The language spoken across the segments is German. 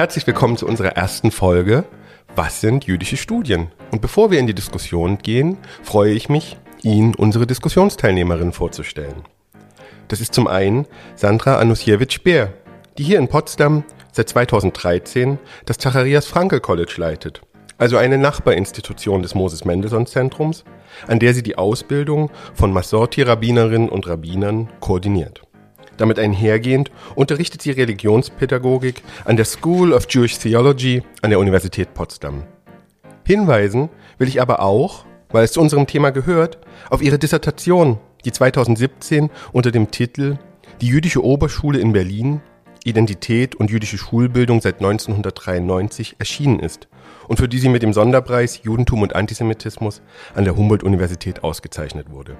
Herzlich willkommen zu unserer ersten Folge. Was sind jüdische Studien? Und bevor wir in die Diskussion gehen, freue ich mich, Ihnen unsere Diskussionsteilnehmerin vorzustellen. Das ist zum einen Sandra Anusiewicz-Beer, die hier in Potsdam seit 2013 das Zacharias Frankel College leitet, also eine Nachbarinstitution des Moses Mendelssohn Zentrums, an der sie die Ausbildung von Massorti-Rabbinerinnen und Rabbinern koordiniert. Damit einhergehend unterrichtet sie Religionspädagogik an der School of Jewish Theology an der Universität Potsdam. Hinweisen will ich aber auch, weil es zu unserem Thema gehört, auf ihre Dissertation, die 2017 unter dem Titel Die jüdische Oberschule in Berlin, Identität und jüdische Schulbildung seit 1993 erschienen ist und für die sie mit dem Sonderpreis Judentum und Antisemitismus an der Humboldt-Universität ausgezeichnet wurde.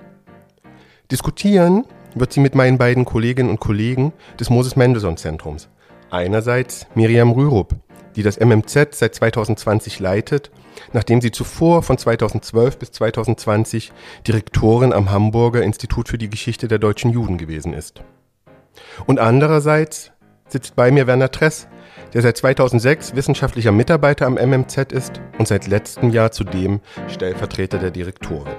Diskutieren wird sie mit meinen beiden Kolleginnen und Kollegen des Moses Mendelssohn Zentrums. Einerseits Miriam Rürup, die das MMZ seit 2020 leitet, nachdem sie zuvor von 2012 bis 2020 Direktorin am Hamburger Institut für die Geschichte der deutschen Juden gewesen ist. Und andererseits sitzt bei mir Werner Tress, der seit 2006 wissenschaftlicher Mitarbeiter am MMZ ist und seit letztem Jahr zudem Stellvertreter der Direktorin.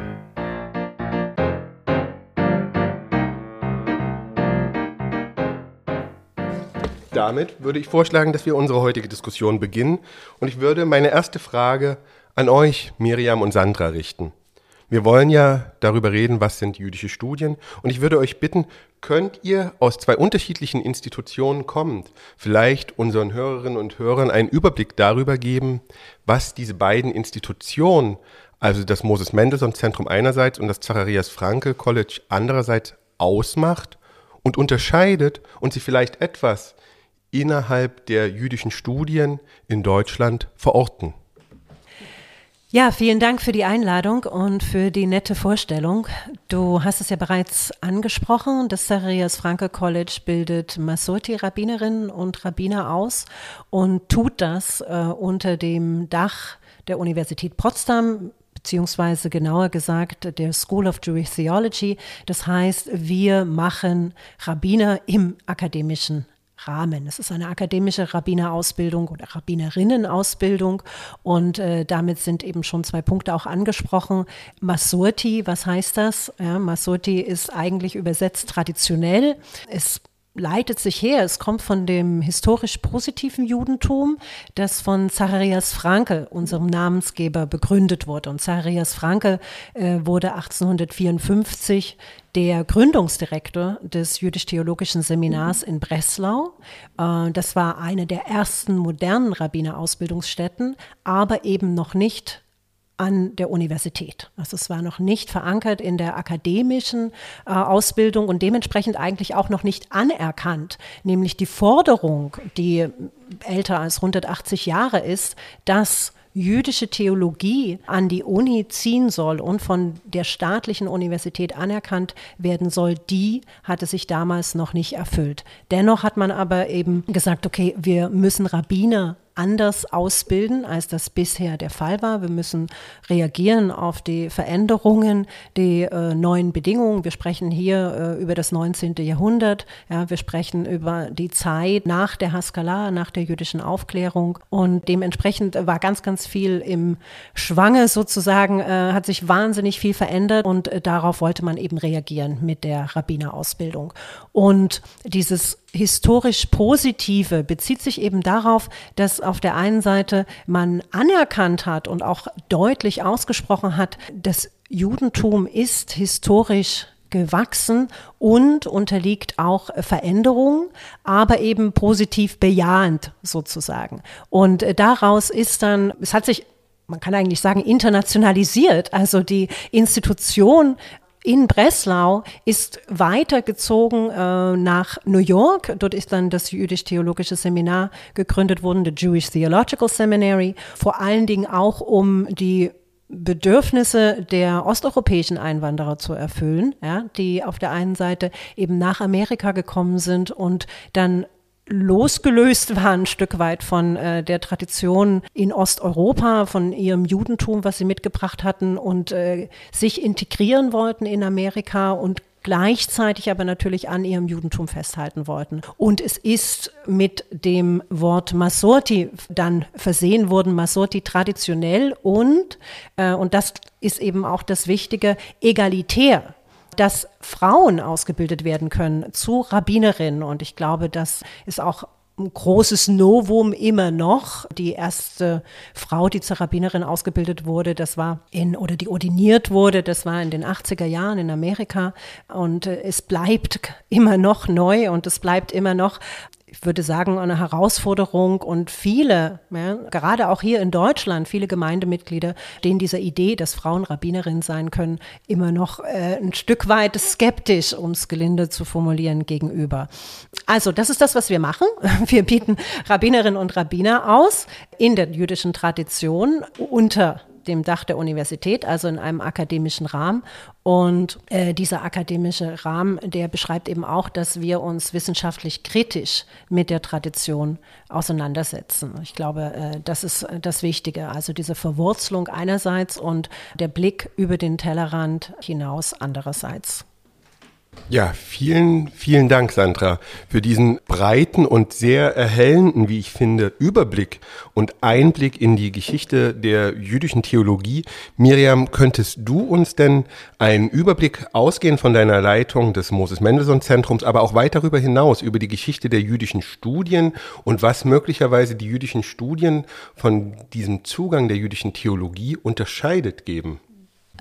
Damit würde ich vorschlagen, dass wir unsere heutige Diskussion beginnen. Und ich würde meine erste Frage an euch, Miriam und Sandra, richten. Wir wollen ja darüber reden, was sind jüdische Studien. Und ich würde euch bitten, könnt ihr aus zwei unterschiedlichen Institutionen kommend vielleicht unseren Hörerinnen und Hörern einen Überblick darüber geben, was diese beiden Institutionen, also das Moses Mendelssohn Zentrum einerseits und das Zacharias Frankel College andererseits ausmacht und unterscheidet und sie vielleicht etwas innerhalb der jüdischen Studien in Deutschland verorten. Ja, vielen Dank für die Einladung und für die nette Vorstellung. Du hast es ja bereits angesprochen. Das Zacharias Franke College bildet Masorti-Rabbinerinnen und Rabbiner aus und tut das äh, unter dem Dach der Universität Potsdam beziehungsweise genauer gesagt der School of Jewish Theology. Das heißt, wir machen Rabbiner im akademischen Rahmen. Es ist eine akademische Rabbinerausbildung oder Rabbinerinnenausbildung und äh, damit sind eben schon zwei Punkte auch angesprochen. Masurti, was heißt das? Ja, Masurti ist eigentlich übersetzt traditionell. Es leitet sich her. Es kommt von dem historisch positiven Judentum, das von Zacharias Franke, unserem Namensgeber, begründet wurde. Und Zacharias Franke äh, wurde 1854 der Gründungsdirektor des jüdisch-theologischen Seminars in Breslau. Äh, das war eine der ersten modernen Rabbinerausbildungsstätten, aber eben noch nicht an der Universität. Also es war noch nicht verankert in der akademischen äh, Ausbildung und dementsprechend eigentlich auch noch nicht anerkannt, nämlich die Forderung, die älter als 180 Jahre ist, dass jüdische Theologie an die Uni ziehen soll und von der staatlichen Universität anerkannt werden soll, die hatte sich damals noch nicht erfüllt. Dennoch hat man aber eben gesagt, okay, wir müssen Rabbiner anders ausbilden, als das bisher der Fall war. Wir müssen reagieren auf die Veränderungen, die äh, neuen Bedingungen. Wir sprechen hier äh, über das 19. Jahrhundert. Ja, wir sprechen über die Zeit nach der Haskalah, nach der jüdischen Aufklärung. Und dementsprechend war ganz, ganz viel im Schwange sozusagen, äh, hat sich wahnsinnig viel verändert und äh, darauf wollte man eben reagieren mit der Rabbinerausbildung. Und dieses historisch Positive bezieht sich eben darauf, dass auf der einen Seite man anerkannt hat und auch deutlich ausgesprochen hat, das Judentum ist historisch gewachsen und unterliegt auch Veränderungen, aber eben positiv bejahend sozusagen. Und daraus ist dann, es hat sich man kann eigentlich sagen, internationalisiert. Also die Institution in Breslau ist weitergezogen äh, nach New York. Dort ist dann das jüdisch-theologische Seminar gegründet worden, the Jewish Theological Seminary, vor allen Dingen auch um die Bedürfnisse der osteuropäischen Einwanderer zu erfüllen, ja, die auf der einen Seite eben nach Amerika gekommen sind und dann losgelöst war ein Stück weit von äh, der Tradition in Osteuropa, von ihrem Judentum, was sie mitgebracht hatten und äh, sich integrieren wollten in Amerika und gleichzeitig aber natürlich an ihrem Judentum festhalten wollten. Und es ist mit dem Wort Masorti dann versehen worden, Masorti traditionell und, äh, und das ist eben auch das Wichtige, egalitär dass Frauen ausgebildet werden können zu Rabbinerinnen. Und ich glaube, das ist auch ein großes Novum immer noch. Die erste Frau, die zur Rabbinerin ausgebildet wurde, das war in, oder die ordiniert wurde, das war in den 80er Jahren in Amerika. Und äh, es bleibt immer noch neu und es bleibt immer noch ich würde sagen, eine Herausforderung und viele, ja, gerade auch hier in Deutschland, viele Gemeindemitglieder stehen dieser Idee, dass Frauen Rabbinerinnen sein können, immer noch äh, ein Stück weit skeptisch, um es gelinde zu formulieren, gegenüber. Also, das ist das, was wir machen. Wir bieten Rabbinerinnen und Rabbiner aus in der jüdischen Tradition unter dem Dach der Universität, also in einem akademischen Rahmen. Und äh, dieser akademische Rahmen, der beschreibt eben auch, dass wir uns wissenschaftlich kritisch mit der Tradition auseinandersetzen. Ich glaube, äh, das ist das Wichtige. Also diese Verwurzelung einerseits und der Blick über den Tellerrand hinaus andererseits. Ja, vielen, vielen Dank, Sandra, für diesen breiten und sehr erhellenden, wie ich finde, Überblick und Einblick in die Geschichte der jüdischen Theologie. Miriam, könntest du uns denn einen Überblick ausgehen von deiner Leitung des Moses Mendelssohn Zentrums, aber auch weit darüber hinaus über die Geschichte der jüdischen Studien und was möglicherweise die jüdischen Studien von diesem Zugang der jüdischen Theologie unterscheidet geben?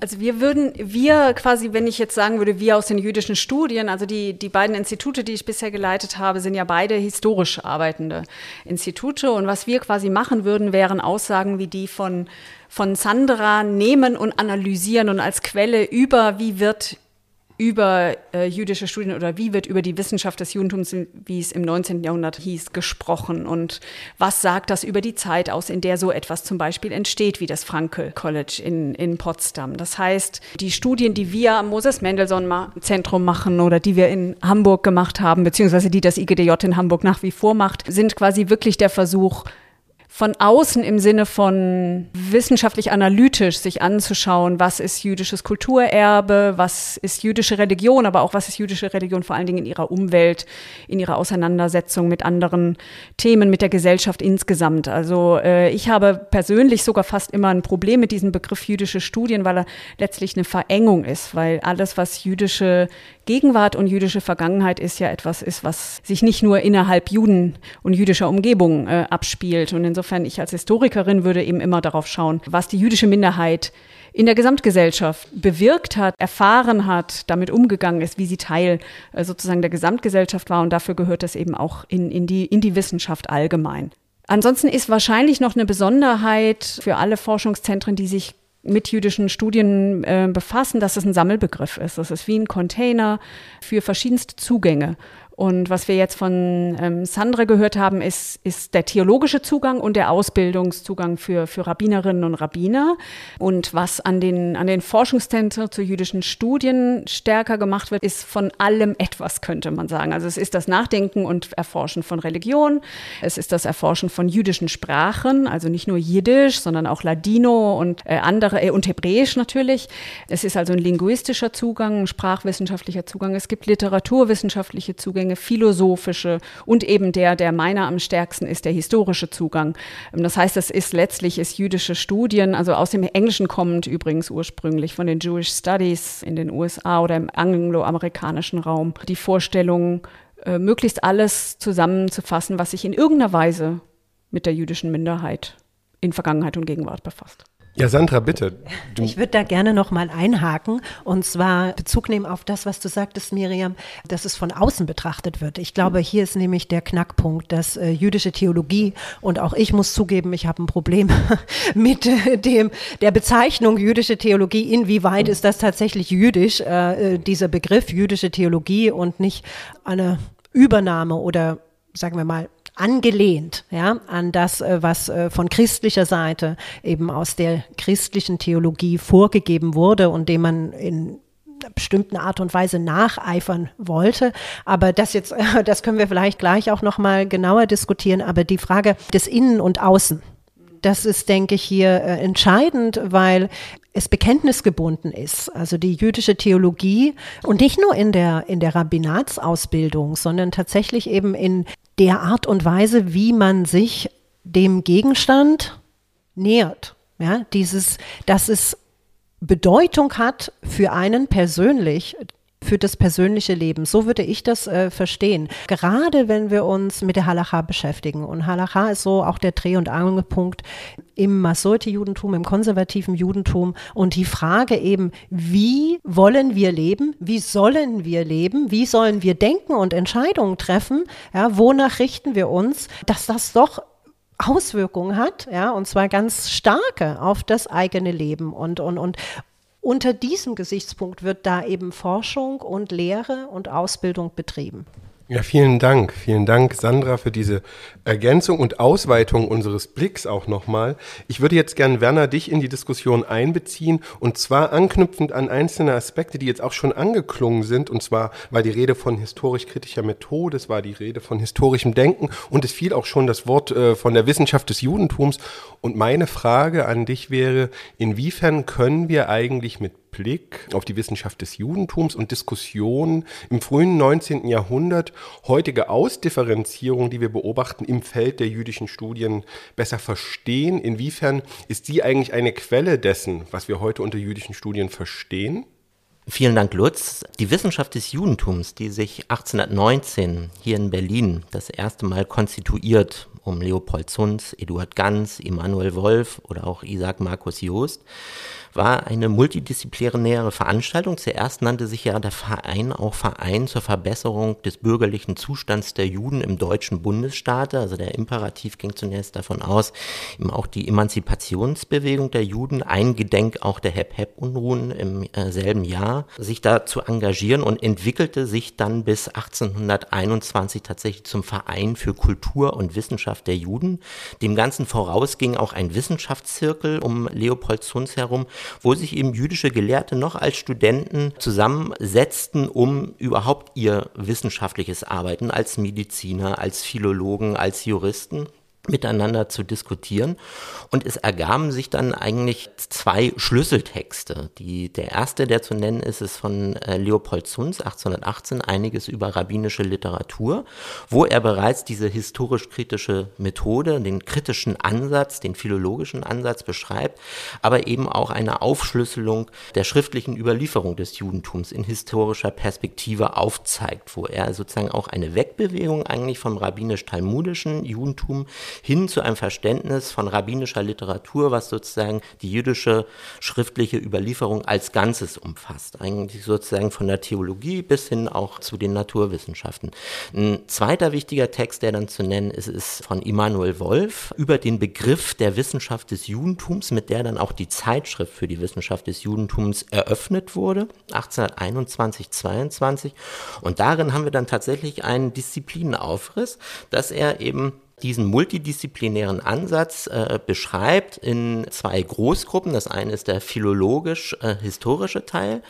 Also wir würden, wir quasi, wenn ich jetzt sagen würde, wir aus den jüdischen Studien, also die, die beiden Institute, die ich bisher geleitet habe, sind ja beide historisch arbeitende Institute. Und was wir quasi machen würden, wären Aussagen wie die von, von Sandra nehmen und analysieren und als Quelle über, wie wird über äh, jüdische Studien oder wie wird über die Wissenschaft des Judentums, wie es im 19. Jahrhundert hieß, gesprochen und was sagt das über die Zeit aus, in der so etwas zum Beispiel entsteht, wie das Franke College in, in Potsdam. Das heißt, die Studien, die wir am Moses Mendelssohn Zentrum machen oder die wir in Hamburg gemacht haben, beziehungsweise die das IGDJ in Hamburg nach wie vor macht, sind quasi wirklich der Versuch, von außen im Sinne von wissenschaftlich analytisch sich anzuschauen, was ist jüdisches Kulturerbe, was ist jüdische Religion, aber auch was ist jüdische Religion vor allen Dingen in ihrer Umwelt, in ihrer Auseinandersetzung mit anderen Themen, mit der Gesellschaft insgesamt. Also äh, ich habe persönlich sogar fast immer ein Problem mit diesem Begriff jüdische Studien, weil er letztlich eine Verengung ist, weil alles, was jüdische Gegenwart und jüdische Vergangenheit ist ja etwas ist, was sich nicht nur innerhalb Juden und jüdischer Umgebung äh, abspielt. Und insofern ich als Historikerin würde eben immer darauf schauen, was die jüdische Minderheit in der Gesamtgesellschaft bewirkt hat, erfahren hat, damit umgegangen ist, wie sie Teil äh, sozusagen der Gesamtgesellschaft war. Und dafür gehört das eben auch in, in, die, in die Wissenschaft allgemein. Ansonsten ist wahrscheinlich noch eine Besonderheit für alle Forschungszentren, die sich mit jüdischen Studien äh, befassen, dass es ein Sammelbegriff ist. Das ist wie ein Container für verschiedenste Zugänge. Und was wir jetzt von ähm, Sandra gehört haben, ist, ist der theologische Zugang und der Ausbildungszugang für, für Rabbinerinnen und Rabbiner. Und was an den, an den Forschungszentren zu jüdischen Studien stärker gemacht wird, ist von allem etwas, könnte man sagen. Also es ist das Nachdenken und Erforschen von Religion. Es ist das Erforschen von jüdischen Sprachen, also nicht nur Jiddisch, sondern auch Ladino und äh, andere, äh, und Hebräisch natürlich. Es ist also ein linguistischer Zugang, ein sprachwissenschaftlicher Zugang. Es gibt literaturwissenschaftliche Zugänge Zugänge, philosophische und eben der, der meiner am stärksten ist, der historische Zugang. Ähm, das heißt, es ist letztlich ist jüdische Studien, also aus dem Englischen kommend übrigens ursprünglich von den Jewish Studies in den USA oder im angloamerikanischen Raum, die Vorstellung, äh, möglichst alles zusammenzufassen, was sich in irgendeiner Weise mit der jüdischen Minderheit in Vergangenheit und Gegenwart befasst. Ja, Sandra, bitte. Du ich würde da gerne noch mal einhaken und zwar Bezug nehmen auf das, was du sagtest, Miriam, dass es von außen betrachtet wird. Ich glaube, hier ist nämlich der Knackpunkt, dass äh, jüdische Theologie und auch ich muss zugeben, ich habe ein Problem mit äh, dem der Bezeichnung jüdische Theologie. Inwieweit ist das tatsächlich jüdisch, äh, äh dieser Begriff jüdische Theologie und nicht eine Übernahme oder sagen wir mal angelehnt ja, an das, äh, was äh, von christlicher Seite eben aus der christlichen Theologie vorgegeben wurde und dem man in bestimmten Art und Weise nacheifern wollte. Aber das jetzt, das können wir vielleicht gleich auch noch mal genauer diskutieren. Aber die Frage des Innen und Außen, das ist, denke ich, hier äh, entscheidend, weil es bekenntnisgebunden ist, also die jüdische Theologie und nicht nur in der, in der Rabbinatsausbildung, sondern tatsächlich eben in der Art und Weise, wie man sich dem Gegenstand nähert. Ja, dieses, dass es Bedeutung hat für einen persönlich, für das persönliche Leben. So würde ich das äh, verstehen. Gerade wenn wir uns mit der Halacha beschäftigen. Und Halacha ist so auch der Dreh- und Angelpunkt im Masorti-Judentum, im konservativen Judentum. Und die Frage eben, wie wollen wir leben? Wie sollen wir leben? Wie sollen wir denken und Entscheidungen treffen? Ja, wonach richten wir uns? Dass das doch Auswirkungen hat, ja, und zwar ganz starke auf das eigene Leben und, und, und unter diesem Gesichtspunkt wird da eben Forschung und Lehre und Ausbildung betrieben. Ja, vielen Dank. Vielen Dank, Sandra, für diese Ergänzung und Ausweitung unseres Blicks auch nochmal. Ich würde jetzt gern, Werner, dich in die Diskussion einbeziehen und zwar anknüpfend an einzelne Aspekte, die jetzt auch schon angeklungen sind. Und zwar war die Rede von historisch-kritischer Methode, es war die Rede von historischem Denken und es fiel auch schon das Wort äh, von der Wissenschaft des Judentums. Und meine Frage an dich wäre, inwiefern können wir eigentlich mit Blick auf die Wissenschaft des Judentums und Diskussionen im frühen 19. Jahrhundert heutige Ausdifferenzierung, die wir beobachten im Feld der jüdischen Studien, besser verstehen? Inwiefern ist sie eigentlich eine Quelle dessen, was wir heute unter jüdischen Studien verstehen? Vielen Dank, Lutz. Die Wissenschaft des Judentums, die sich 1819 hier in Berlin das erste Mal konstituiert, um Leopold Zunz, Eduard Ganz, Emanuel Wolf oder auch Isaac Markus Joost, war eine multidisziplinäre Veranstaltung. Zuerst nannte sich ja der Verein auch Verein zur Verbesserung des bürgerlichen Zustands der Juden im deutschen Bundesstaat. Also der Imperativ ging zunächst davon aus, eben auch die Emanzipationsbewegung der Juden, eingedenk auch der Hep-Hep-Unruhen im äh, selben Jahr, sich da zu engagieren und entwickelte sich dann bis 1821 tatsächlich zum Verein für Kultur und Wissenschaft der Juden. Dem Ganzen voraus ging auch ein Wissenschaftszirkel um Leopold Zunz herum, wo sich eben jüdische Gelehrte noch als Studenten zusammensetzten, um überhaupt ihr wissenschaftliches Arbeiten als Mediziner, als Philologen, als Juristen miteinander zu diskutieren. Und es ergaben sich dann eigentlich zwei Schlüsseltexte. Die, der erste, der zu nennen ist, ist von äh, Leopold Zunz, 1818, einiges über rabbinische Literatur, wo er bereits diese historisch-kritische Methode, den kritischen Ansatz, den philologischen Ansatz beschreibt, aber eben auch eine Aufschlüsselung der schriftlichen Überlieferung des Judentums in historischer Perspektive aufzeigt, wo er sozusagen auch eine Wegbewegung eigentlich vom rabbinisch-talmudischen Judentum hin zu einem Verständnis von rabbinischer Literatur, was sozusagen die jüdische schriftliche Überlieferung als Ganzes umfasst. Eigentlich sozusagen von der Theologie bis hin auch zu den Naturwissenschaften. Ein zweiter wichtiger Text, der dann zu nennen ist, ist von Immanuel Wolf über den Begriff der Wissenschaft des Judentums, mit der dann auch die Zeitschrift für die Wissenschaft des Judentums eröffnet wurde, 1821, 22. Und darin haben wir dann tatsächlich einen Disziplinaufriss, dass er eben diesen multidisziplinären Ansatz äh, beschreibt in zwei Großgruppen. Das eine ist der philologisch-historische äh, Teil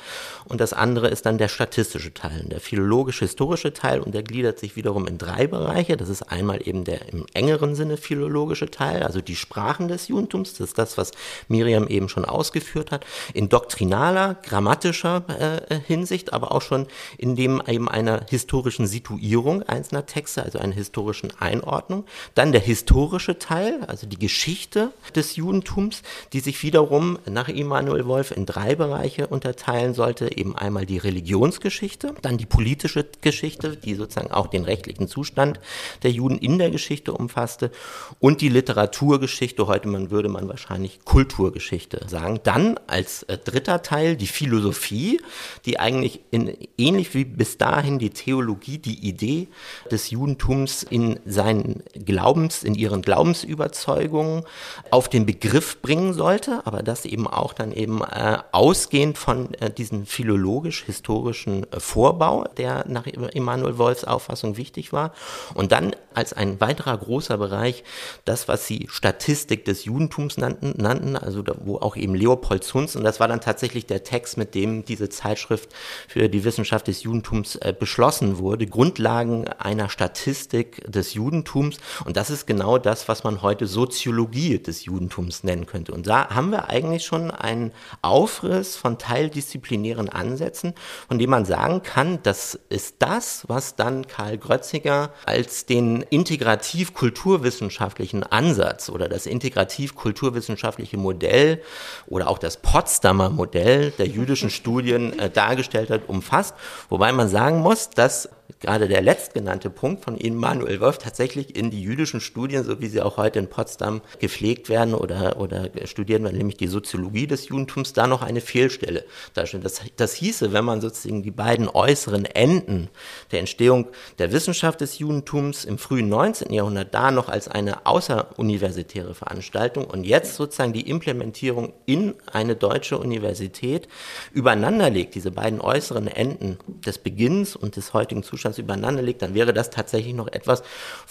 und das andere ist dann der statistische Teil. Der philologisch-historische Teil untergliedert sich wiederum in drei Bereiche. Das ist einmal eben der im engeren Sinne philologische Teil, also die Sprachen des Judentums. Das ist das, was Miriam eben schon ausgeführt hat. In doktrinaler, grammatischer äh, Hinsicht, aber auch schon in dem eben einer historischen Situierung einzelner Texte, also einer historischen Einordnung. Dann der historische Teil, also die Geschichte des Judentums, die sich wiederum nach Immanuel Wolf in drei Bereiche unterteilen sollte. Eben einmal die Religionsgeschichte, dann die politische Geschichte, die sozusagen auch den rechtlichen Zustand der Juden in der Geschichte umfasste und die Literaturgeschichte, heute man würde man wahrscheinlich Kulturgeschichte sagen. Dann als äh, dritter Teil die Philosophie, die eigentlich in, ähnlich wie bis dahin die Theologie, die Idee des Judentums in seinen Glaubens, in ihren Glaubensüberzeugungen auf den Begriff bringen sollte, aber das eben auch dann eben äh, ausgehend von äh, diesem philologisch-historischen äh, Vorbau, der nach Immanuel Wolfs Auffassung wichtig war. Und dann als ein weiterer großer Bereich das, was sie Statistik des Judentums nannten, nannten also da, wo auch eben Leopold Zunz, und das war dann tatsächlich der Text, mit dem diese Zeitschrift für die Wissenschaft des Judentums äh, beschlossen wurde, Grundlagen einer Statistik des Judentums Und das ist genau das, was man heute Soziologie des Judentums nennen könnte. Und da haben wir eigentlich schon einen Aufriss von teildisziplinären Ansätzen, von dem man sagen kann, das ist das, was dann Karl Grötziger als den integrativ-kulturwissenschaftlichen Ansatz oder das integrativ-kulturwissenschaftliche Modell oder auch das Potsdamer Modell der jüdischen Studien äh, dargestellt hat, umfasst. Wobei man sagen muss, dass gerade der letztgenannte Punkt von Ihnen, Manuel Wolf, tatsächlich in die jüdischen Studien, so wie sie auch heute in Potsdam gepflegt werden oder, oder studieren werden, nämlich die Soziologie des Judentums, da noch eine Fehlstelle darstellt. Das, das hieße, wenn man sozusagen die beiden äußeren Enden der Entstehung der Wissenschaft des Judentums im frühen 19. Jahrhundert da noch als eine außeruniversitäre Veranstaltung und jetzt sozusagen die Implementierung in eine deutsche Universität übereinander legt, diese beiden äußeren Enden des Beginns und des heutigen Zustands Zustands übereinander liegt, dann wäre das tatsächlich noch etwas,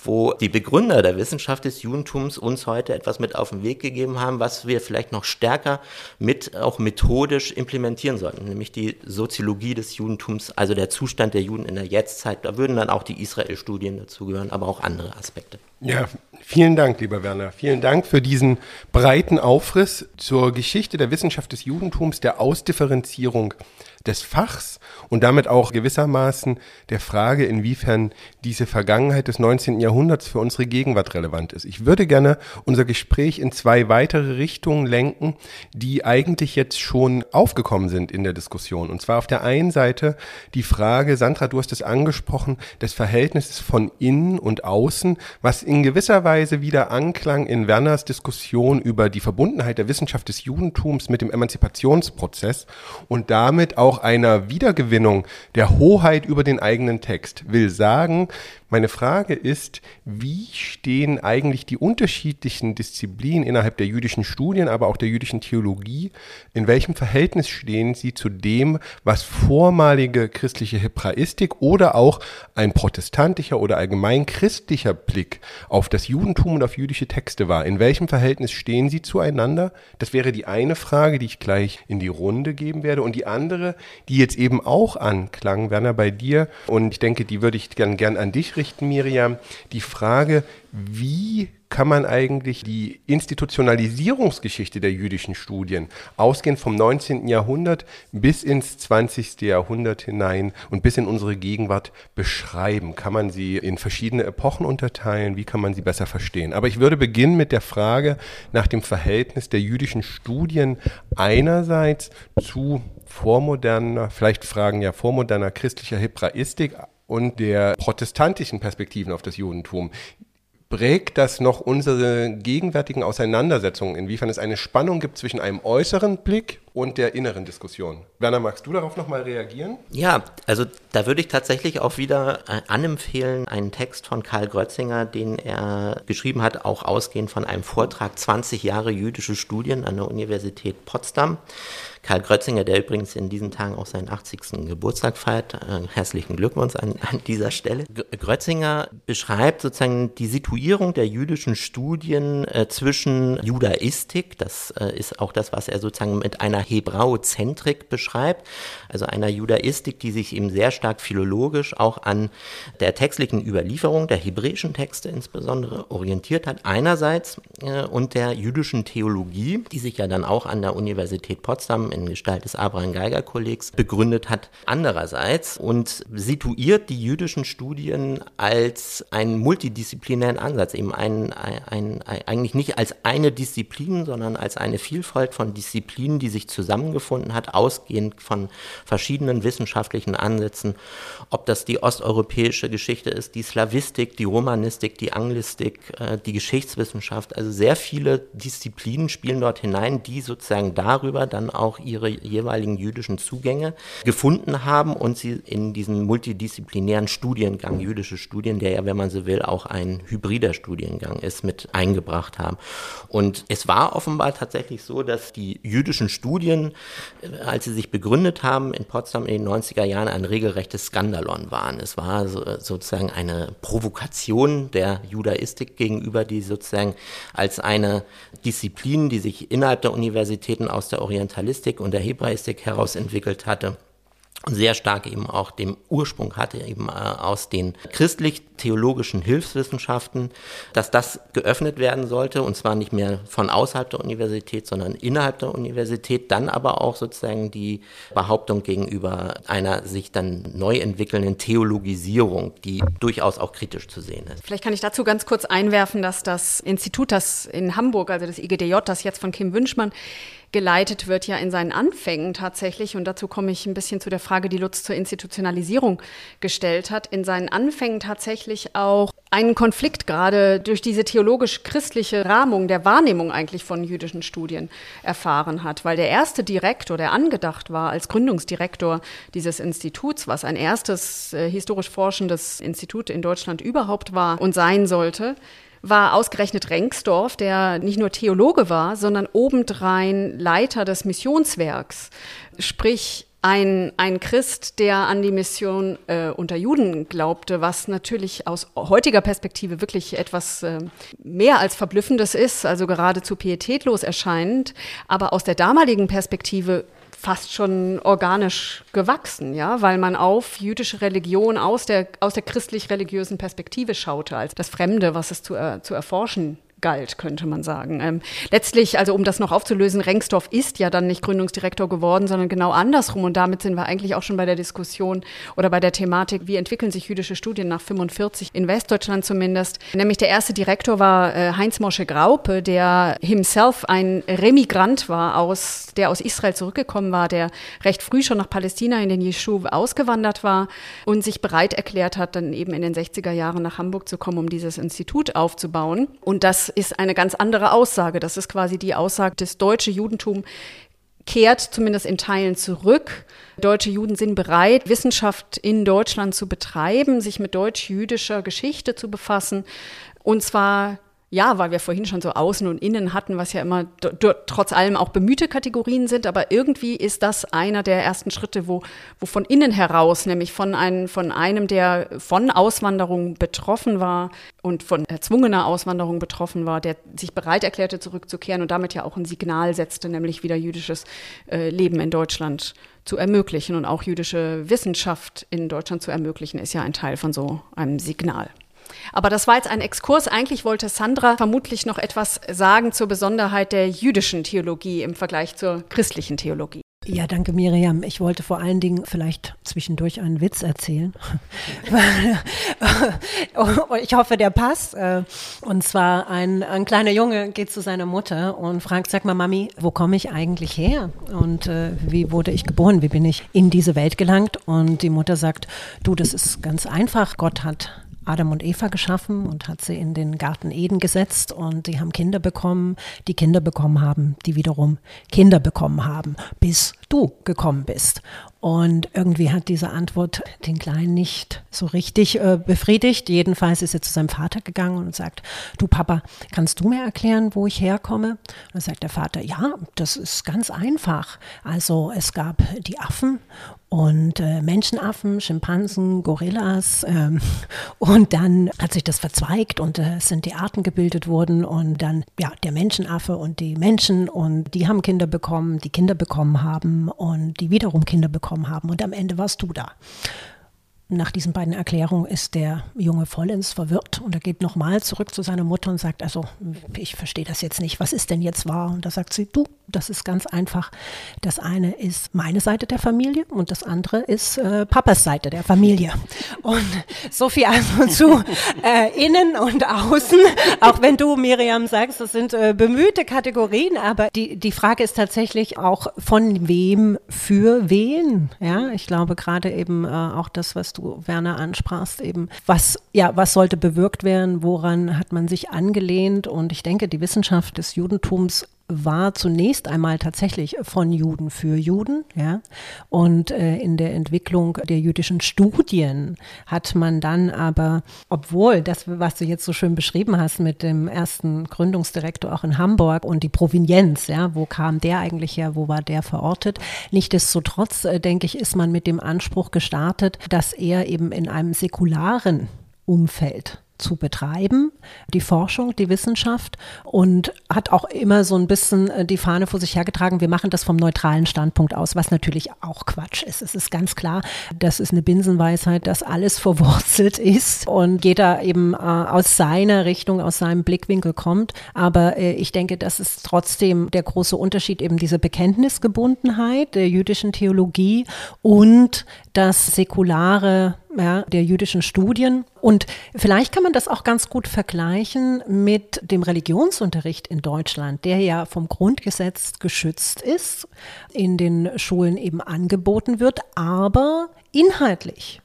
wo die Begründer der Wissenschaft des Judentums uns heute etwas mit auf den Weg gegeben haben, was wir vielleicht noch stärker mit auch methodisch implementieren sollten, nämlich die Soziologie des Judentums, also der Zustand der Juden in der Jetztzeit. Da würden dann auch die Israel-Studien dazugehören, aber auch andere Aspekte. Ja, vielen Dank, lieber Werner. Vielen Dank für diesen breiten Aufriss zur Geschichte der Wissenschaft des Judentums, der Ausdifferenzierung des Fachs und damit auch gewissermaßen der Frage, inwiefern diese Vergangenheit des 19. Jahrhunderts für unsere Gegenwart relevant ist. Ich würde gerne unser Gespräch in zwei weitere Richtungen lenken, die eigentlich jetzt schon aufgekommen sind in der Diskussion. Und zwar auf der einen Seite die Frage, Sandra, du hast es angesprochen, des Verhältnisses von innen und außen, was in gewisser Weise wieder Anklang in Werners Diskussion über die Verbundenheit der Wissenschaft des Judentums mit dem Emanzipationsprozess und damit auch einer Wiedergewinnung der Hoheit über den eigenen Text. Will sagen, meine Frage ist, wie stehen eigentlich die unterschiedlichen Disziplinen innerhalb der jüdischen Studien, aber auch der jüdischen Theologie, in welchem Verhältnis stehen sie zu dem, was vormalige christliche Hebraistik oder auch ein protestantischer oder allgemein christlicher Blick auf das Judentum und auf jüdische Texte war? In welchem Verhältnis stehen sie zueinander? Das wäre die eine Frage, die ich gleich in die Runde geben werde. Und die andere, die jetzt eben auch anklang, Werner, bei dir, und ich denke, die würde ich gern, gern an dich richten, Miriam, die Frage, wie kann man eigentlich die Institutionalisierungsgeschichte der jüdischen Studien, ausgehend vom 19. Jahrhundert bis ins 20. Jahrhundert hinein und bis in unsere Gegenwart beschreiben? Kann man sie in verschiedene Epochen unterteilen? Wie kann man sie besser verstehen? Aber ich würde beginnen mit der Frage nach dem Verhältnis der jüdischen Studien einerseits zu vormoderner, vielleicht Fragen ja vormoderner christlicher Hebraistik und der protestantischen Perspektiven auf das Judentum. Prägt das noch unsere gegenwärtigen Auseinandersetzungen, inwiefern es eine Spannung gibt zwischen einem äußeren Blick und der inneren Diskussion. Werner, magst du darauf nochmal reagieren? Ja, also da würde ich tatsächlich auch wieder äh, anempfehlen, einen Text von Karl Grötzinger, den er geschrieben hat, auch ausgehend von einem Vortrag 20 Jahre jüdische Studien an der Universität Potsdam. Karl Grötzinger, der übrigens in diesen Tagen auch seinen 80. Geburtstag feiert. Äh, herzlichen Glückwunsch an, an dieser Stelle. Grötzinger beschreibt sozusagen die Situierung der jüdischen Studien äh, zwischen Judaistik, das äh, ist auch das, was er sozusagen mit einer Hebraozentrik beschreibt, also einer Judaistik, die sich eben sehr stark philologisch auch an der textlichen Überlieferung der hebräischen Texte insbesondere orientiert hat, einerseits, äh, und der jüdischen Theologie, die sich ja dann auch an der Universität Potsdam in Gestalt des Abraham Geiger Kollegs begründet hat, andererseits und situiert die jüdischen Studien als einen multidisziplinären Ansatz, eben ein, ein, ein, eigentlich nicht als eine Disziplin, sondern als eine Vielfalt von Disziplinen, die sich zusammengefunden hat, ausgehend von verschiedenen wissenschaftlichen Ansätzen, ob das die osteuropäische Geschichte ist, die Slavistik, die Romanistik, die Anglistik, äh, die Geschichtswissenschaft, also sehr viele Disziplinen spielen dort hinein, die sozusagen darüber dann auch ihre jeweiligen jüdischen Zugänge gefunden haben und sie in diesen multidisziplinären Studiengang, jüdische Studien, der ja, wenn man so will, auch ein hybrider Studiengang ist, mit eingebracht haben. Und es war offenbar tatsächlich so, dass die jüdischen Studien, äh, als sie sich begründet haben in Potsdam in den 90er Jahren, ein regelrechtes Skandalon waren. Es war so, sozusagen eine Provokation der Judaistik gegenüber, die sozusagen als eine Disziplin, die sich innerhalb der Universitäten aus der Orientalistik und der Hebraistik heraus entwickelt hatte sehr stark eben auch dem Ursprung hatte, eben äh, aus den christlich theologischen Hilfswissenschaften, dass das geöffnet werden sollte und zwar nicht mehr von außerhalb der Universität, sondern innerhalb der Universität, dann aber auch sozusagen die Behauptung gegenüber einer sich dann neu entwickelnden Theologisierung, die durchaus auch kritisch zu sehen ist. Vielleicht kann ich dazu ganz kurz einwerfen, dass das Institut, das in Hamburg, also das IGDJ, das jetzt von Kim Wünschmann geleitet wird, ja in seinen Anfängen tatsächlich, und dazu komme ich ein bisschen zu der Frage, die Lutz zur Institutionalisierung gestellt hat, in seinen Anfängen tatsächlich auch einen Konflikt gerade durch diese theologisch-christliche Rahmung der Wahrnehmung eigentlich von jüdischen Studien erfahren hat, weil der erste Direktor, der angedacht war als Gründungsdirektor dieses Instituts, was ein erstes äh, historisch forschendes Institut in Deutschland überhaupt war und sein sollte, war ausgerechnet Rengsdorf, der nicht nur Theologe war, sondern obendrein Leiter des Missionswerks. Sprich, ein, ein Christ, der an die Mission äh, unter Juden glaubte, was natürlich aus heutiger Perspektive wirklich etwas äh, mehr als verblüffendes ist, also geradezu pietätlos erscheinend, aber aus der damaligen Perspektive fast schon organisch gewachsen, ja, weil man auf jüdische Religion aus der, aus der christlich-religiösen Perspektive schaute, als das Fremde, was es zu, äh, zu erforschen galt, könnte man sagen. Ähm, letztlich, also um das noch aufzulösen, Rengsdorf ist ja dann nicht Gründungsdirektor geworden, sondern genau andersrum. Und damit sind wir eigentlich auch schon bei der Diskussion oder bei der Thematik, wie entwickeln sich jüdische Studien nach 45 in Westdeutschland zumindest. Nämlich der erste Direktor war äh, Heinz Mosche Graupe, der himself ein Remigrant war, aus, der aus Israel zurückgekommen war, der recht früh schon nach Palästina in den Jeschuv ausgewandert war und sich bereit erklärt hat, dann eben in den 60er Jahren nach Hamburg zu kommen, um dieses Institut aufzubauen. Und das ist eine ganz andere Aussage. Das ist quasi die Aussage, das deutsche Judentum kehrt zumindest in Teilen zurück. Deutsche Juden sind bereit, Wissenschaft in Deutschland zu betreiben, sich mit deutsch-jüdischer Geschichte zu befassen. Und zwar ja, weil wir vorhin schon so Außen und Innen hatten, was ja immer trotz allem auch bemühte Kategorien sind, aber irgendwie ist das einer der ersten Schritte, wo, wo von innen heraus, nämlich von, ein, von einem, der von Auswanderung betroffen war und von erzwungener Auswanderung betroffen war, der sich bereit erklärte, zurückzukehren und damit ja auch ein Signal setzte, nämlich wieder jüdisches äh, Leben in Deutschland zu ermöglichen und auch jüdische Wissenschaft in Deutschland zu ermöglichen, ist ja ein Teil von so einem Signal. Aber das war jetzt ein Exkurs. Eigentlich wollte Sandra vermutlich noch etwas sagen zur Besonderheit der jüdischen Theologie im Vergleich zur christlichen Theologie. Ja, danke Miriam. Ich wollte vor allen Dingen vielleicht zwischendurch einen Witz erzählen. ich hoffe, der passt. Und zwar ein, ein kleiner Junge geht zu seiner Mutter und fragt, sag mal Mami, wo komme ich eigentlich her? Und äh, wie wurde ich geboren? Wie bin ich in diese Welt gelangt? Und die Mutter sagt, du, das ist ganz einfach. Gott hat Adam und Eva geschaffen und hat sie in den Garten Eden gesetzt und die haben Kinder bekommen, die Kinder bekommen haben, die wiederum Kinder bekommen haben, bis du gekommen bist. Und irgendwie hat diese Antwort den Kleinen nicht so richtig äh, befriedigt. Jedenfalls ist er zu seinem Vater gegangen und sagt, du Papa, kannst du mir erklären, wo ich herkomme? Und dann sagt der Vater, ja, das ist ganz einfach. Also es gab die Affen und äh, Menschenaffen, Schimpansen, Gorillas ähm, und dann hat sich das verzweigt und äh, sind die Arten gebildet worden und dann ja der Menschenaffe und die Menschen und die haben Kinder bekommen, die Kinder bekommen haben und die wiederum Kinder bekommen haben und am Ende warst du da. Nach diesen beiden Erklärungen ist der Junge vollends verwirrt und er geht nochmal zurück zu seiner Mutter und sagt, also ich verstehe das jetzt nicht, was ist denn jetzt wahr? Und da sagt sie, du, das ist ganz einfach. Das eine ist meine Seite der Familie und das andere ist äh, Papas Seite der Familie. Und so viel also zu äh, innen und außen, auch wenn du, Miriam, sagst, das sind äh, bemühte Kategorien, aber die, die Frage ist tatsächlich auch, von wem für wen? Ja, ich glaube gerade eben äh, auch das, was du du, Werner, ansprachst, eben, was, ja, was sollte bewirkt werden, woran hat man sich angelehnt? Und ich denke, die Wissenschaft des Judentums war zunächst einmal tatsächlich von Juden für Juden, ja. Und äh, in der Entwicklung der jüdischen Studien hat man dann aber, obwohl das, was du jetzt so schön beschrieben hast mit dem ersten Gründungsdirektor auch in Hamburg und die Provenienz, ja, wo kam der eigentlich her, wo war der verortet? Nichtsdestotrotz, äh, denke ich, ist man mit dem Anspruch gestartet, dass er eben in einem säkularen Umfeld zu betreiben, die Forschung, die Wissenschaft und hat auch immer so ein bisschen äh, die Fahne vor sich hergetragen, wir machen das vom neutralen Standpunkt aus, was natürlich auch Quatsch ist. Es ist ganz klar, das ist eine Binsenweisheit, dass alles verwurzelt ist und jeder eben äh, aus seiner Richtung, aus seinem Blickwinkel kommt. Aber äh, ich denke, das ist trotzdem der große Unterschied, eben diese Bekenntnisgebundenheit der jüdischen Theologie und das säkulare ja, der jüdischen Studien. Und vielleicht kann man das auch ganz gut vergleichen mit dem Religionsunterricht in Deutschland, der ja vom Grundgesetz geschützt ist, in den Schulen eben angeboten wird, aber inhaltlich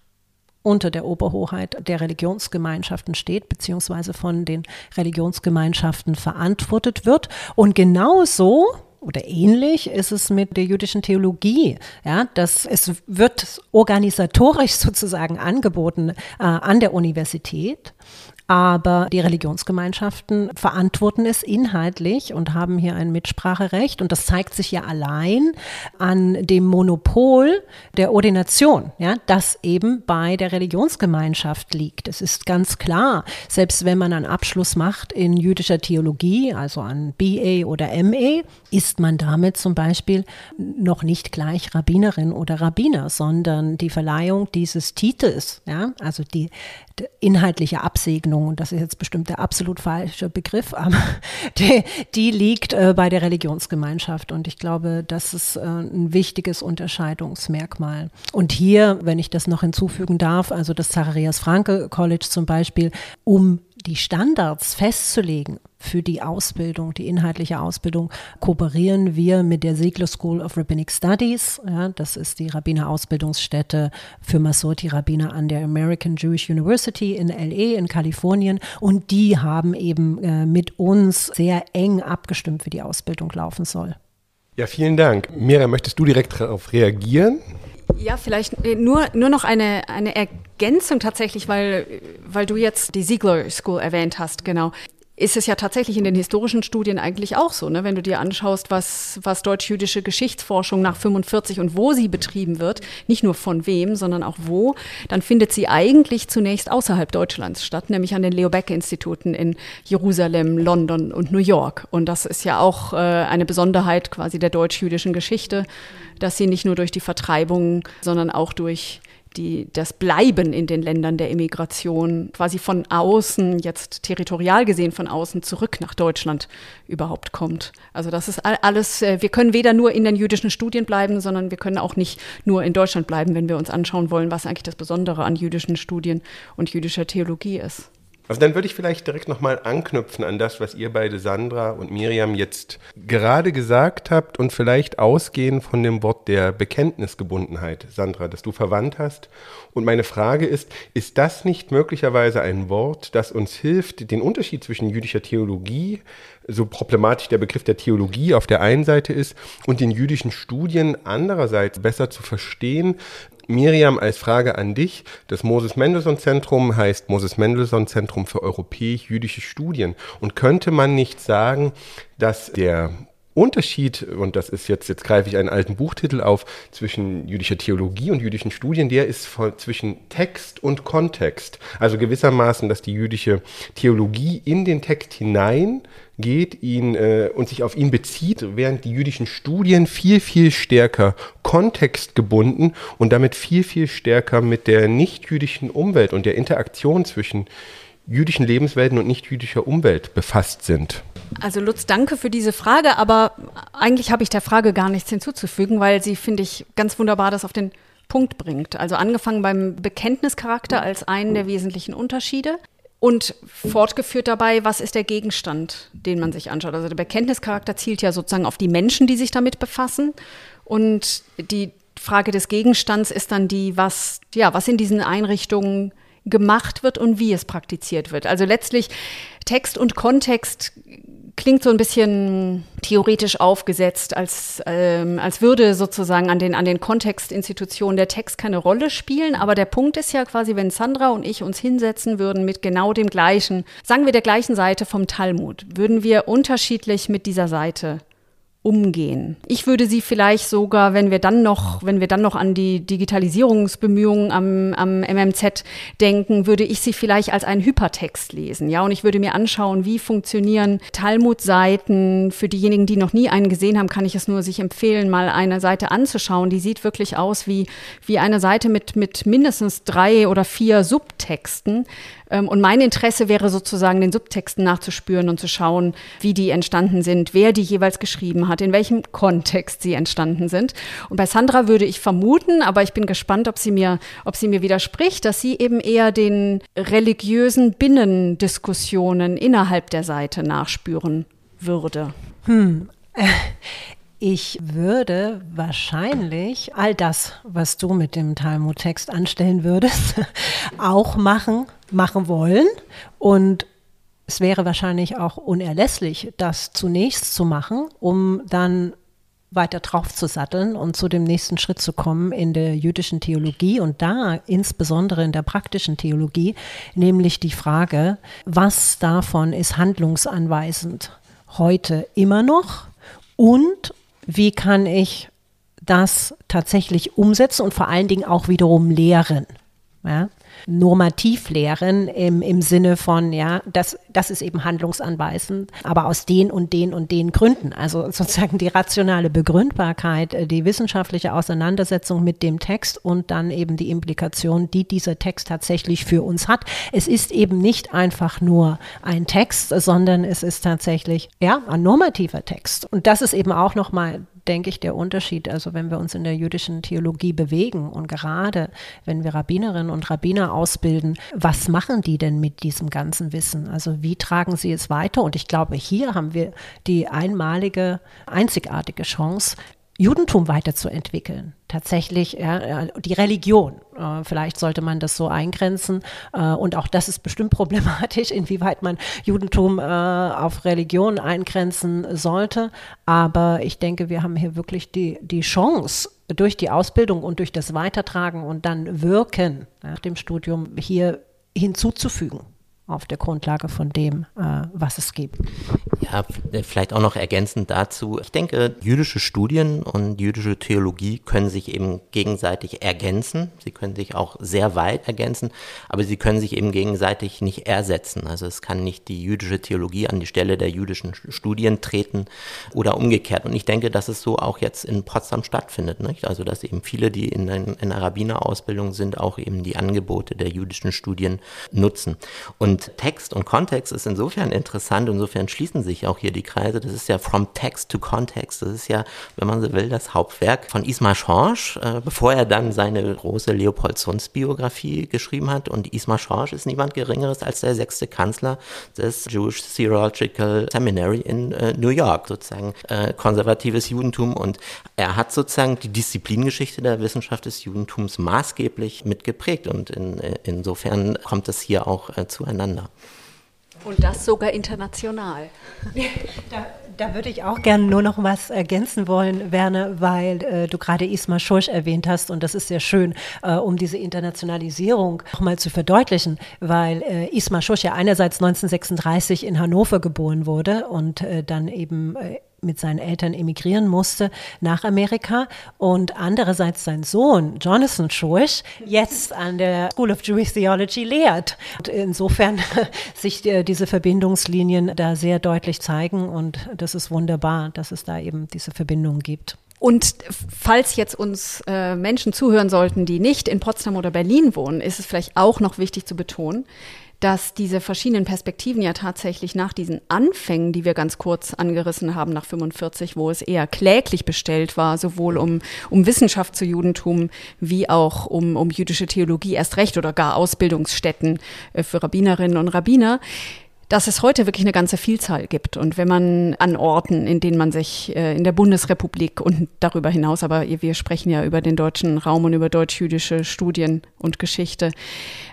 unter der Oberhoheit der Religionsgemeinschaften steht, beziehungsweise von den Religionsgemeinschaften verantwortet wird. Und genauso oder ähnlich ist es mit der jüdischen Theologie. Ja, dass es wird organisatorisch sozusagen angeboten äh, an der Universität. Aber die Religionsgemeinschaften verantworten es inhaltlich und haben hier ein Mitspracherecht. Und das zeigt sich ja allein an dem Monopol der Ordination, ja, das eben bei der Religionsgemeinschaft liegt. Es ist ganz klar, selbst wenn man einen Abschluss macht in jüdischer Theologie, also an BA oder MA, ist man damit zum Beispiel noch nicht gleich Rabbinerin oder Rabbiner, sondern die Verleihung dieses Titels, ja, also die inhaltliche Absegnung, und das ist jetzt bestimmt der absolut falsche Begriff, aber die, die liegt äh, bei der Religionsgemeinschaft. Und ich glaube, das ist äh, ein wichtiges Unterscheidungsmerkmal. Und hier, wenn ich das noch hinzufügen darf, also das Zacharias Franke College zum Beispiel, um die Standards festzulegen für die Ausbildung, die inhaltliche Ausbildung, kooperieren wir mit der Ziegler School of Rabbinic Studies. Ja, das ist die Rabbiner-Ausbildungsstätte für Masorti-Rabbiner an der American Jewish University in LA in Kalifornien. Und die haben eben äh, mit uns sehr eng abgestimmt, wie die Ausbildung laufen soll. Ja, vielen Dank. Mira, möchtest du direkt darauf reagieren? Ja, vielleicht äh, nur, nur noch eine, eine Ergänzung tatsächlich, weil, weil du jetzt die Ziegler School erwähnt hast, genau ist es ja tatsächlich in den historischen Studien eigentlich auch so, ne? wenn du dir anschaust, was, was deutsch-jüdische Geschichtsforschung nach 45 und wo sie betrieben wird, nicht nur von wem, sondern auch wo, dann findet sie eigentlich zunächst außerhalb Deutschlands statt, nämlich an den Leo Beck-Instituten in Jerusalem, London und New York. Und das ist ja auch äh, eine Besonderheit quasi der deutsch-jüdischen Geschichte, dass sie nicht nur durch die Vertreibung, sondern auch durch die, das Bleiben in den Ländern der Immigration quasi von außen, jetzt territorial gesehen von außen, zurück nach Deutschland überhaupt kommt. Also das ist alles, äh, wir können weder nur in den jüdischen Studien bleiben, sondern wir können auch nicht nur in Deutschland bleiben, wenn wir uns anschauen wollen, was eigentlich das Besondere an jüdischen Studien und jüdischer Theologie ist. Also dann würde ich vielleicht direkt nochmal anknüpfen an das, was ihr beide, Sandra und Miriam, jetzt gerade gesagt habt und vielleicht ausgehen von dem Wort der Bekenntnisgebundenheit, Sandra, das du verwandt hast. Und meine Frage ist, ist das nicht möglicherweise ein Wort, das uns hilft, den Unterschied zwischen jüdischer Theologie, so problematisch der Begriff der Theologie auf der einen Seite ist, und den jüdischen Studien andererseits besser zu verstehen, Miriam, als Frage an dich. Das Moses Mendelssohn Zentrum heißt Moses Mendelssohn Zentrum für europäisch-jüdische Studien. Und könnte man nicht sagen, dass der Unterschied, und das ist jetzt, jetzt greife ich einen alten Buchtitel auf, zwischen jüdischer Theologie und jüdischen Studien, der ist von, zwischen Text und Kontext. Also gewissermaßen, dass die jüdische Theologie in den Text hinein geht ihn äh, und sich auf ihn bezieht, während die jüdischen Studien viel, viel stärker kontextgebunden und damit viel, viel stärker mit der nicht-jüdischen Umwelt und der Interaktion zwischen jüdischen Lebenswelten und nicht-jüdischer Umwelt befasst sind. Also Lutz, danke für diese Frage, aber eigentlich habe ich der Frage gar nichts hinzuzufügen, weil sie, finde ich, ganz wunderbar das auf den Punkt bringt. Also angefangen beim Bekenntnischarakter als einen der wesentlichen Unterschiede und fortgeführt dabei, was ist der Gegenstand, den man sich anschaut. Also der Bekenntnischarakter zielt ja sozusagen auf die Menschen, die sich damit befassen. Und die Frage des Gegenstands ist dann die, was, ja, was in diesen Einrichtungen gemacht wird und wie es praktiziert wird. Also letztlich Text und Kontext klingt so ein bisschen theoretisch aufgesetzt, als, ähm, als würde sozusagen an den, an den Kontextinstitutionen der Text keine Rolle spielen. Aber der Punkt ist ja quasi, wenn Sandra und ich uns hinsetzen würden mit genau dem gleichen, sagen wir der gleichen Seite vom Talmud, würden wir unterschiedlich mit dieser Seite umgehen. Ich würde sie vielleicht sogar, wenn wir dann noch, wenn wir dann noch an die Digitalisierungsbemühungen am, am MMZ denken, würde ich sie vielleicht als einen Hypertext lesen. Ja, und ich würde mir anschauen, wie funktionieren Talmud-Seiten. Für diejenigen, die noch nie einen gesehen haben, kann ich es nur sich empfehlen, mal eine Seite anzuschauen. Die sieht wirklich aus wie, wie eine Seite mit, mit mindestens drei oder vier Subtexten. Ähm, und mein Interesse wäre sozusagen, den Subtexten nachzuspüren und zu schauen, wie die entstanden sind, wer die jeweils geschrieben hat, in welchem Kontext sie entstanden sind. Und bei Sandra würde ich vermuten, aber ich bin gespannt, ob sie mir, ob sie mir widerspricht, dass sie eben eher den religiösen Binnendiskussionen innerhalb der Seite nachspüren würde. Hm. Ich würde wahrscheinlich all das, was du mit dem Talmud-Text anstellen würdest, auch machen, machen wollen. Und es wäre wahrscheinlich auch unerlässlich, das zunächst zu machen, um dann weiter drauf zu satteln und zu dem nächsten Schritt zu kommen in der jüdischen Theologie und da insbesondere in der praktischen Theologie, nämlich die Frage, was davon ist handlungsanweisend heute immer noch und wie kann ich das tatsächlich umsetzen und vor allen Dingen auch wiederum lehren. Ja? Normativ lehren im, im Sinne von, ja, das, das ist eben handlungsanweisend, aber aus den und den und den Gründen. Also sozusagen die rationale Begründbarkeit, äh, die wissenschaftliche Auseinandersetzung mit dem Text und dann eben die Implikation, die dieser Text tatsächlich für uns hat. Es ist eben nicht einfach nur ein Text, sondern es ist tatsächlich, ja, ein normativer Text. Und das ist eben auch nochmal denke ich, der Unterschied. Also wenn wir uns in der jüdischen Theologie bewegen und gerade wenn wir Rabbinerinnen und Rabbiner ausbilden, was machen die denn mit diesem ganzen Wissen? Also wie tragen sie es weiter? Und ich glaube, hier haben wir die einmalige, einzigartige Chance, Judentum weiterzuentwickeln. Tatsächlich ja, die Religion. Äh, vielleicht sollte man das so eingrenzen. Äh, und auch das ist bestimmt problematisch, inwieweit man Judentum äh, auf Religion eingrenzen sollte. Aber ich denke, wir haben hier wirklich die, die Chance, durch die Ausbildung und durch das Weitertragen und dann Wirken nach dem Studium hier hinzuzufügen auf der Grundlage von dem, äh, was es gibt. Ja, vielleicht auch noch ergänzend dazu. Ich denke, jüdische Studien und jüdische Theologie können sich eben gegenseitig ergänzen. Sie können sich auch sehr weit ergänzen, aber sie können sich eben gegenseitig nicht ersetzen. Also es kann nicht die jüdische Theologie an die Stelle der jüdischen Studien treten oder umgekehrt. Und ich denke, dass es so auch jetzt in Potsdam stattfindet. Nicht? Also dass eben viele, die in, in einer Rabbinerausbildung sind, auch eben die Angebote der jüdischen Studien nutzen. Und und Text und Kontext ist insofern interessant, insofern schließen sich auch hier die Kreise. Das ist ja From Text to Context. Das ist ja, wenn man so will, das Hauptwerk von Ismar Schorsch, äh, bevor er dann seine große Leopold Zunz Biografie geschrieben hat. Und Ismar Schorsch ist niemand Geringeres als der sechste Kanzler des Jewish Theological Seminary in äh, New York, sozusagen äh, konservatives Judentum. Und er hat sozusagen die Disziplingeschichte der Wissenschaft des Judentums maßgeblich mitgeprägt. Und in, äh, insofern kommt es hier auch äh, zueinander miteinander. Und das sogar international. Da, da, würde ich auch gerne nur noch was ergänzen wollen, Werner, weil äh, du gerade Isma Schorsch erwähnt hast und das ist sehr schön, äh, um diese Internationalisierung nochmal zu verdeutlichen, weil äh, Isma Schorsch ja einerseits 1936 in Hannover geboren wurde und äh, dann eben äh, mit seinen Eltern emigrieren musste nach Amerika und andererseits sein Sohn Jonathan Schorsch jetzt an der School of Jewish Theology lehrt. Und insofern sich äh, diese Verbindungslinien da sehr deutlich zeigen und das ist wunderbar, dass es da eben diese Verbindung gibt. Und falls jetzt uns äh, Menschen zuhören sollten, die nicht in Potsdam oder Berlin wohnen, ist es vielleicht auch noch wichtig zu betonen, dass diese verschiedenen Perspektiven ja tatsächlich nach diesen Anfängen, die wir ganz kurz angerissen haben, nach 45, wo es eher kläglich bestellt war, sowohl um, um Wissenschaft zu Judentum wie auch um, um jüdische Theologie erst recht oder gar Ausbildungsstätten äh, für Rabbinerinnen und Rabbiner, dass es heute wirklich eine ganze Vielzahl gibt. Und wenn man an Orten, in denen man sich äh, in der Bundesrepublik und darüber hinaus, aber wir sprechen ja über den deutschen Raum und über deutsch-jüdische Studien und Geschichte,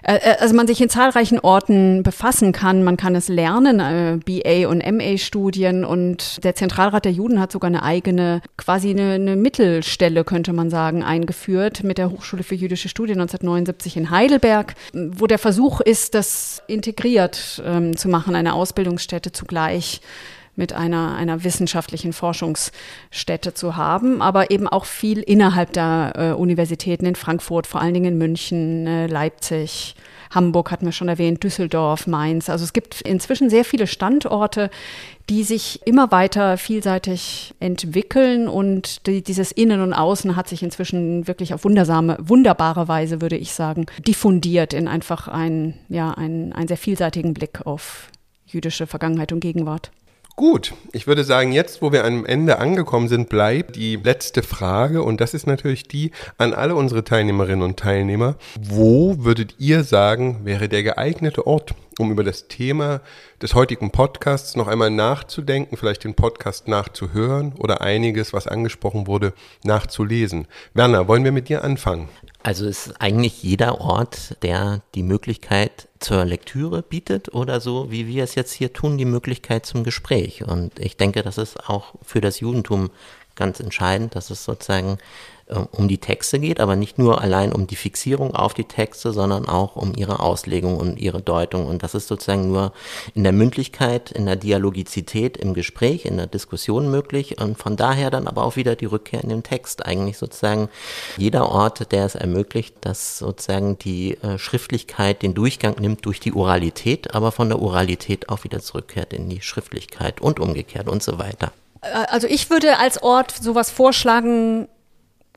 äh, äh also man sich in zahlreichen Orten befassen kann, man kann es lernen, BA und MA-Studien und der Zentralrat der Juden hat sogar eine eigene, quasi eine, eine Mittelstelle, könnte man sagen, eingeführt mit der Hochschule für jüdische Studien 1979 in Heidelberg, wo der Versuch ist, das integriert ähm, zu machen machen, eine Ausbildungsstätte zugleich mit einer, einer wissenschaftlichen Forschungsstätte zu haben, aber eben auch viel innerhalb der äh, Universitäten in Frankfurt, vor allen Dingen in München, äh, Leipzig, Hamburg hatten wir schon erwähnt, Düsseldorf, Mainz. Also es gibt inzwischen sehr viele Standorte, die sich immer weiter vielseitig entwickeln und die, dieses Innen und Außen hat sich inzwischen wirklich auf wundersame, wunderbare Weise, würde ich sagen, diffundiert in einfach einen, ja, einen, einen sehr vielseitigen Blick auf jüdische Vergangenheit und Gegenwart. Gut, ich würde sagen, jetzt, wo wir am Ende angekommen sind, bleibt die letzte Frage und das ist natürlich die an alle unsere Teilnehmerinnen und Teilnehmer. Wo würdet ihr sagen, wäre der geeignete Ort, um über das Thema des heutigen Podcasts noch einmal nachzudenken, vielleicht den Podcast nachzuhören oder einiges, was angesprochen wurde, nachzulesen? Werner, wollen wir mit dir anfangen? Also ist eigentlich jeder Ort, der die Möglichkeit zur Lektüre bietet oder so, wie wir es jetzt hier tun, die Möglichkeit zum Gespräch. Und ich denke, das ist auch für das Judentum ganz entscheidend, dass es sozusagen um die Texte geht, aber nicht nur allein um die Fixierung auf die Texte, sondern auch um ihre Auslegung und ihre Deutung. Und das ist sozusagen nur in der Mündlichkeit, in der Dialogizität, im Gespräch, in der Diskussion möglich und von daher dann aber auch wieder die Rückkehr in den Text. Eigentlich sozusagen jeder Ort, der es ermöglicht, dass sozusagen die äh, Schriftlichkeit den Durchgang nimmt durch die Oralität, aber von der Oralität auch wieder zurückkehrt in die Schriftlichkeit und umgekehrt und so weiter. Äh, also ich würde als Ort sowas vorschlagen,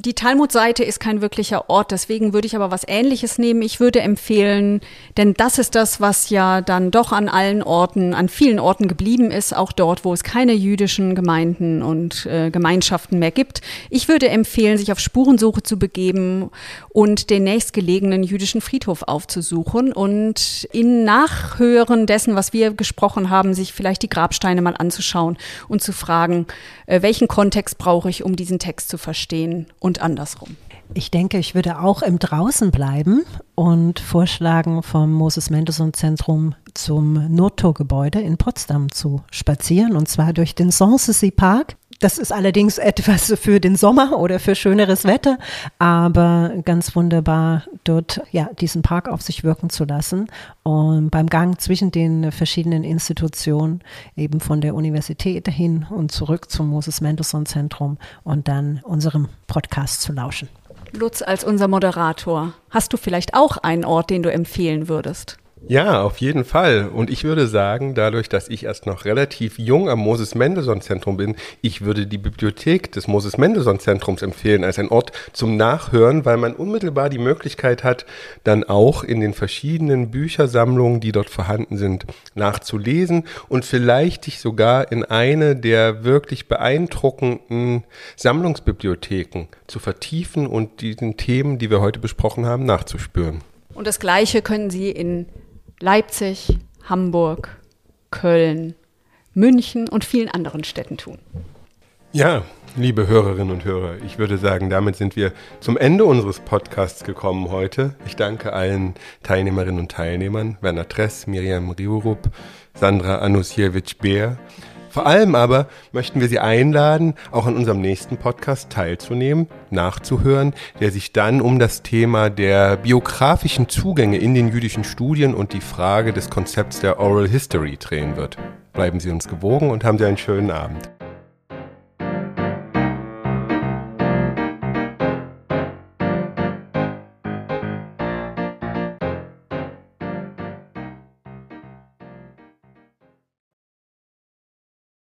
die Talmud-Seite ist kein wirklicher Ort, deswegen würde ich aber was Ähnliches nehmen. Ich würde empfehlen, denn das ist das, was ja dann doch an allen Orten, an vielen Orten geblieben ist, auch dort, wo es keine jüdischen Gemeinden und äh, Gemeinschaften mehr gibt. Ich würde empfehlen, sich auf Spurensuche zu begeben und den nächstgelegenen jüdischen Friedhof aufzusuchen und in Nachhören dessen, was wir gesprochen haben, sich vielleicht die Grabsteine mal anzuschauen und zu fragen, äh, welchen Kontext brauche ich, um diesen Text zu verstehen und andersrum. Ich denke, ich würde auch im Draußen bleiben und vorschlagen, vom Moses Mendelssohn Zentrum zum Noto-Gebäude in Potsdam zu spazieren und zwar durch den Sanssouci Park. Das ist allerdings etwas für den Sommer oder für schöneres Wetter, aber ganz wunderbar dort ja diesen Park auf sich wirken zu lassen und beim Gang zwischen den verschiedenen Institutionen eben von der Universität hin und zurück zum Moses Mendelssohn Zentrum und dann unserem Podcast zu lauschen. Lutz als unser Moderator, hast du vielleicht auch einen Ort, den du empfehlen würdest? Ja, auf jeden Fall. Und ich würde sagen, dadurch, dass ich erst noch relativ jung am Moses Mendelssohn Zentrum bin, ich würde die Bibliothek des Moses Mendelssohn Zentrums empfehlen als ein Ort zum Nachhören, weil man unmittelbar die Möglichkeit hat, dann auch in den verschiedenen Büchersammlungen, die dort vorhanden sind, nachzulesen und vielleicht dich sogar in eine der wirklich beeindruckenden Sammlungsbibliotheken zu vertiefen und diesen Themen, die wir heute besprochen haben, nachzuspüren. Und das Gleiche können Sie in Leipzig, Hamburg, Köln, München und vielen anderen Städten tun. Ja, liebe Hörerinnen und Hörer, ich würde sagen, damit sind wir zum Ende unseres Podcasts gekommen heute. Ich danke allen Teilnehmerinnen und Teilnehmern, Werner Tress, Miriam Riurup, Sandra Anusiewicz-Beer. Vor allem aber möchten wir Sie einladen, auch an unserem nächsten Podcast teilzunehmen, nachzuhören, der sich dann um das Thema der biografischen Zugänge in den jüdischen Studien und die Frage des Konzepts der Oral History drehen wird. Bleiben Sie uns gewogen und haben Sie einen schönen Abend.